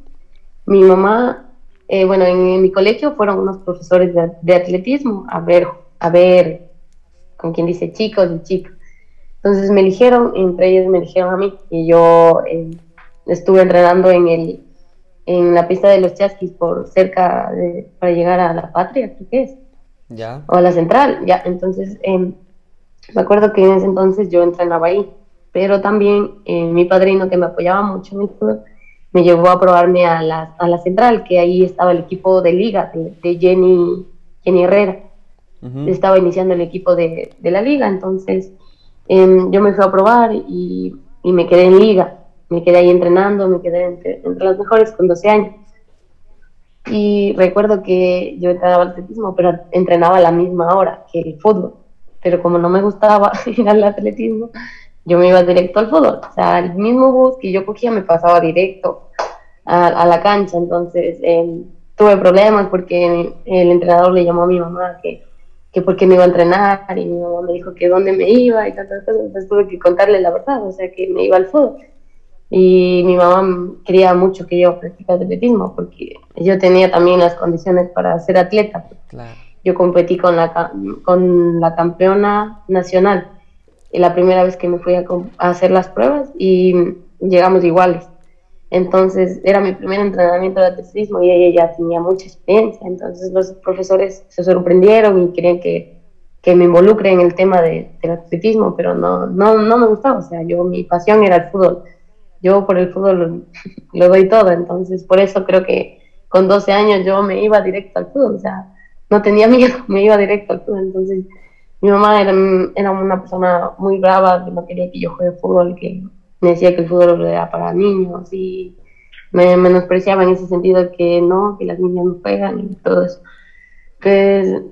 S2: Mi mamá, eh, bueno, en, mi colegio fueron unos profesores de, atletismo a ver, a ver, con quien dice chicos y chicas. Entonces me eligieron, entre ellos me eligieron a mí, y yo eh, estuve entrenando en, el, en la pista de los chasquis por cerca de, para llegar a la patria, creo que es.
S1: Ya.
S2: O a la central, ya. Entonces, em, me acuerdo que en ese entonces yo entrenaba ahí, pero también eh, mi padrino, que me apoyaba mucho en esto, me llevó a probarme a la, a la central, que ahí estaba el equipo de liga, de, Jenny, Jenny Herrera. Estaba iniciando el equipo de, de la liga, entonces Em, yo me fui a probar y, y, me quedé en liga. Me quedé ahí entrenando, me quedé entre, entre las mejores con 12 años. Y recuerdo que yo entrenaba atletismo, pero entrenaba a la misma hora que el fútbol. Pero como no me gustaba ir al atletismo, yo me iba directo al fútbol. O sea, el mismo bus que yo cogía me pasaba directo a, a la cancha. Entonces eh, tuve problemas porque el entrenador le llamó a mi mamá que que por qué me iba a entrenar y mi mamá me dijo que dónde me iba y tantas cosas, entonces tuve que contarle la verdad, o sea que me iba al fútbol. Y mi mamá quería mucho que yo practicara atletismo porque yo tenía también las condiciones para ser atleta. Yo competí con la, con la campeona nacional la primera vez que me fui a hacer las pruebas y llegamos iguales. Entonces era mi primer entrenamiento de atletismo y ella ya tenía mucha experiencia. Entonces los profesores se sorprendieron y querían que, que me involucre en el tema de, del atletismo, pero no, no, no me gustaba. O sea, yo mi pasión era el fútbol. Yo por el fútbol lo, doy todo. Entonces por eso creo que con 12 años yo me iba directo al fútbol. O sea, no tenía miedo, me iba directo al fútbol. Entonces mi mamá era, era una persona muy brava que no quería que yo juegue fútbol, que me decía que el fútbol era para niños y me menospreciaba en ese sentido que no, que las niñas no juegan y todo eso. Pues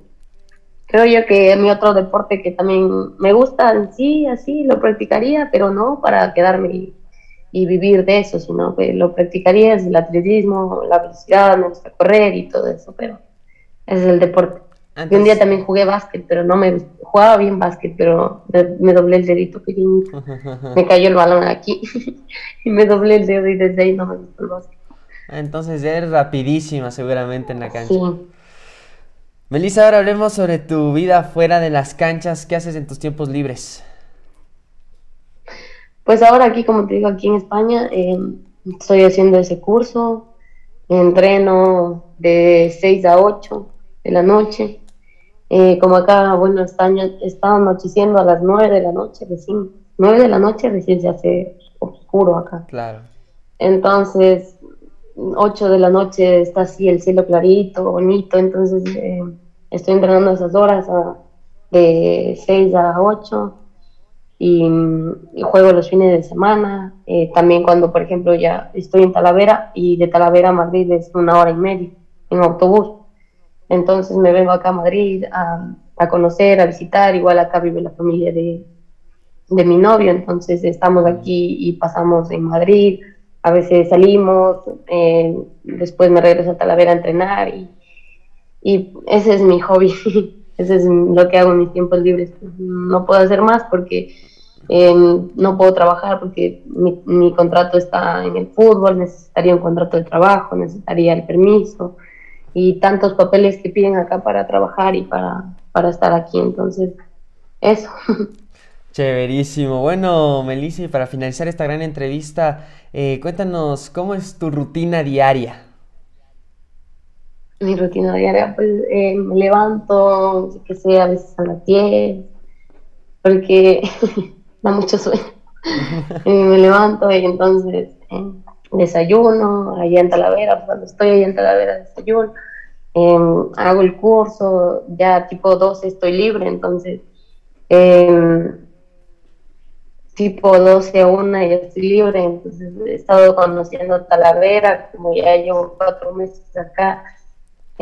S2: creo yo que mi otro deporte que también me gusta, sí, así lo practicaría, pero no para quedarme y, vivir de eso, sino que lo practicaría es el atletismo, la velocidad, me gusta correr y todo eso, pero ese es el deporte y un día también jugué básquet, pero no me jugaba bien básquet, pero me, doblé el dedito pequeñito. me cayó el balón aquí y me doblé el dedo y desde ahí no me gustó el básquet.
S1: Ah, entonces eres rapidísima seguramente en la cancha. Sí. Melissa, ahora hablemos sobre tu vida fuera de las canchas. ¿Qué haces en tus tiempos libres?
S2: Pues ahora aquí, como te digo, aquí en España, eh, estoy haciendo ese curso, entreno de 6 a 8 de la noche. Eh, como acá, bueno, está, está anocheciendo a las 9 de la noche recién, 9 de la noche recién se hace oscuro acá.
S1: Claro.
S2: Entonces, 8 de la noche está así el cielo clarito, bonito, entonces eh, estoy entrenando esas horas de 6 a 8 y, juego los fines de semana. Eh, también cuando, por ejemplo, ya estoy en Talavera y de Talavera a Madrid es una hora y media en autobús. Entonces me vengo acá a Madrid a, a conocer, a visitar, igual acá vive la familia de, de mi novio, entonces estamos aquí y pasamos en Madrid, a veces salimos, eh, después me regreso a Talavera a entrenar y, y ese es mi hobby, ese es lo que hago en mis tiempos libres. No puedo hacer más porque eh, no puedo trabajar porque mi, mi, contrato está en el fútbol, necesitaría un contrato de trabajo, necesitaría el permiso y tantos papeles que piden acá para trabajar y para, para estar aquí, entonces eso.
S1: Chéverísimo. Bueno, Melissa, para finalizar esta gran entrevista, eh, cuéntanos cómo es tu rutina diaria.
S2: Mi rutina diaria, pues eh, me levanto, que sé, a veces a las 10, porque da mucho sueño. me levanto y entonces eh, desayuno, allá en Talavera, cuando estoy allá en Talavera desayuno, em, hago el curso, ya tipo 12 estoy libre, entonces em, tipo 12 a 1 ya estoy libre, entonces he estado conociendo Talavera, como ya llevo cuatro meses acá,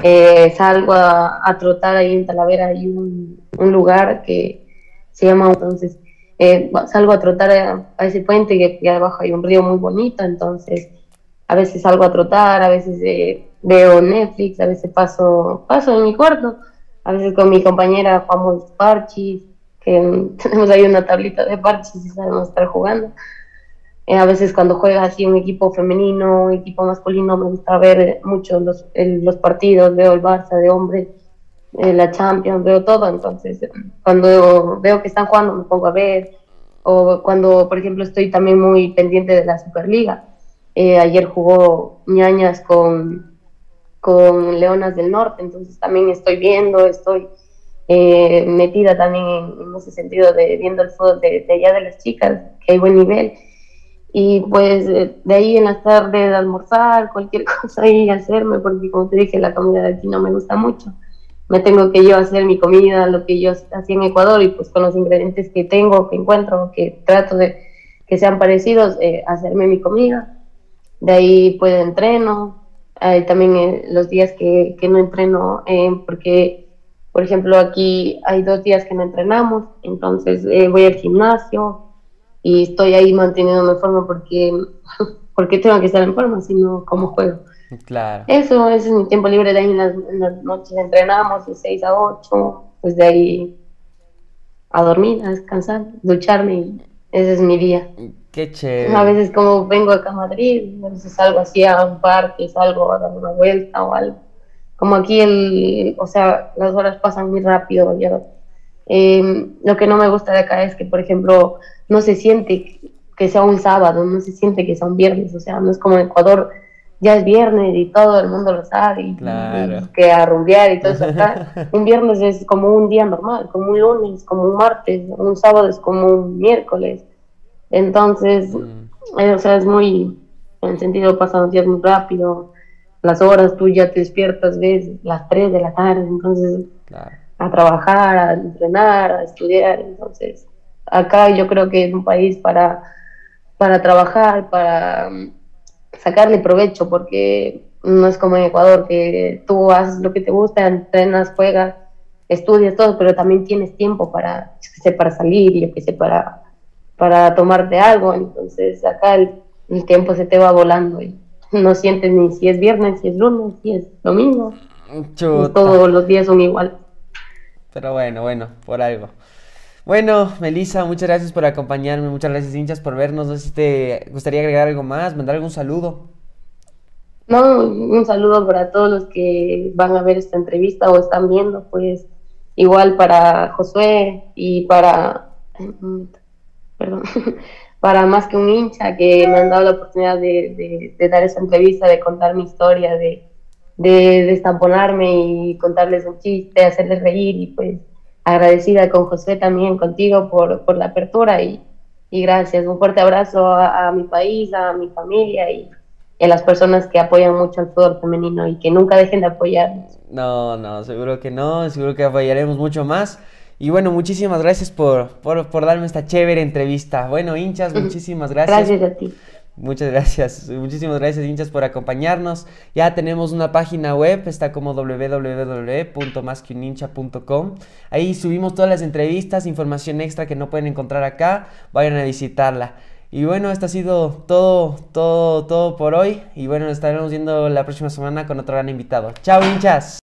S2: eh, salgo a, trotar ahí en Talavera, hay un, lugar que se llama, entonces eh, salgo a trotar a, ese puente que, aquí abajo hay un río muy bonito, entonces a veces salgo a trotar, a veces eh, veo Netflix, a veces paso, paso en mi cuarto, a veces con mi compañera jugamos parchis, tenemos ahí una tablita de parches y sabemos estar jugando. Eh, a veces cuando juega así un equipo femenino, un equipo masculino, me gusta ver mucho los, los partidos, veo el Barça de hombres, eh, la Champions, veo todo, entonces cuando veo que están jugando me pongo a ver, o cuando por ejemplo estoy también muy pendiente de la Superliga. Eh, ayer jugó ñañas con, con Leonas del Norte, entonces también estoy viendo, estoy eh, metida también en, ese sentido de viendo el fútbol de, allá de las chicas, que hay buen nivel. Y pues de ahí en las tardes almorzar, cualquier cosa y hacerme, porque como te dije, la comida de aquí no me gusta mucho. Me tengo que yo hacer mi comida, lo que yo hacía en Ecuador, y pues con los ingredientes que tengo, que encuentro, que trato de que sean parecidos, eh, hacerme mi comida. De ahí pues entreno, hay también eh, los días que, que no entreno, porque por ejemplo, aquí hay dos días que no entrenamos, entonces eh, voy al gimnasio y estoy ahí manteniéndome en forma porque, porque tengo que estar en forma, sino como juego.
S1: Claro.
S2: Eso, ese es mi tiempo libre, de ahí en las, noches entrenamos de 6 a 8, pues de ahí a dormir, a descansar, ducharme y ese es mi día.
S1: Qué chévere.
S2: A veces como vengo acá a Madrid, a veces salgo así a un parque, salgo a dar una vuelta o algo como aquí el, o sea, las horas pasan muy rápido. Em, lo que no me gusta de acá es que, por ejemplo, no se siente que sea un sábado, no se siente que sea un viernes, o sea, no es como en Ecuador, ya es viernes y todo el mundo lo sabe, y, que a rumbear y todo eso acá. un viernes es como un día normal, como un lunes, como un martes, un sábado es como un miércoles. Entonces, mm. eh, o sea, es muy, en el sentido, pasan los días muy rápido las horas, tú ya te despiertas, ves, las 3 de la tarde, entonces a trabajar, a entrenar, a estudiar, entonces acá yo creo que es un país para, para trabajar, para sacarle provecho, porque no es como en Ecuador, que tú haces lo que te gusta, entrenas, juegas, estudias todo, pero también tienes tiempo para, para salir, y yo que sé, para, para tomarte algo, entonces acá el, el tiempo se te va volando y no sientes ni si es viernes, si es lunes, si es domingo. Todos los días son igual.
S1: Pero bueno, bueno, por algo. Bueno, Melissa, muchas gracias por acompañarme, muchas gracias hinchas por vernos. No sé te gustaría agregar algo más, mandar algún saludo.
S2: No, un saludo para todos los que van a ver esta entrevista o están viendo, pues igual para Josué y para, perdón, para más que un hincha que me han dado la oportunidad de, dar esa entrevista, de contar mi historia, de, de destamponarme y contarles un chiste, hacerles reír y pues agradecida con José también contigo por, por la apertura y, y gracias. Un fuerte abrazo a, mi país, a mi familia y, a las personas que apoyan mucho al fútbol femenino y que nunca dejen de apoyarnos.
S1: No, no, seguro que no, seguro que apoyaremos mucho más. Y bueno, muchísimas gracias por, por, por darme esta chévere entrevista. Bueno, hinchas, muchísimas gracias.
S2: Gracias a ti.
S1: Muchas gracias, muchísimas gracias hinchas por acompañarnos. Ya tenemos una página web, está como www.masqueunhincha.com. Ahí subimos todas las entrevistas, información extra que no pueden encontrar acá, vayan a visitarla. Y bueno, esto ha sido todo, todo, todo por hoy. Y bueno, nos estaremos viendo la próxima semana con otro gran invitado. Chao hinchas.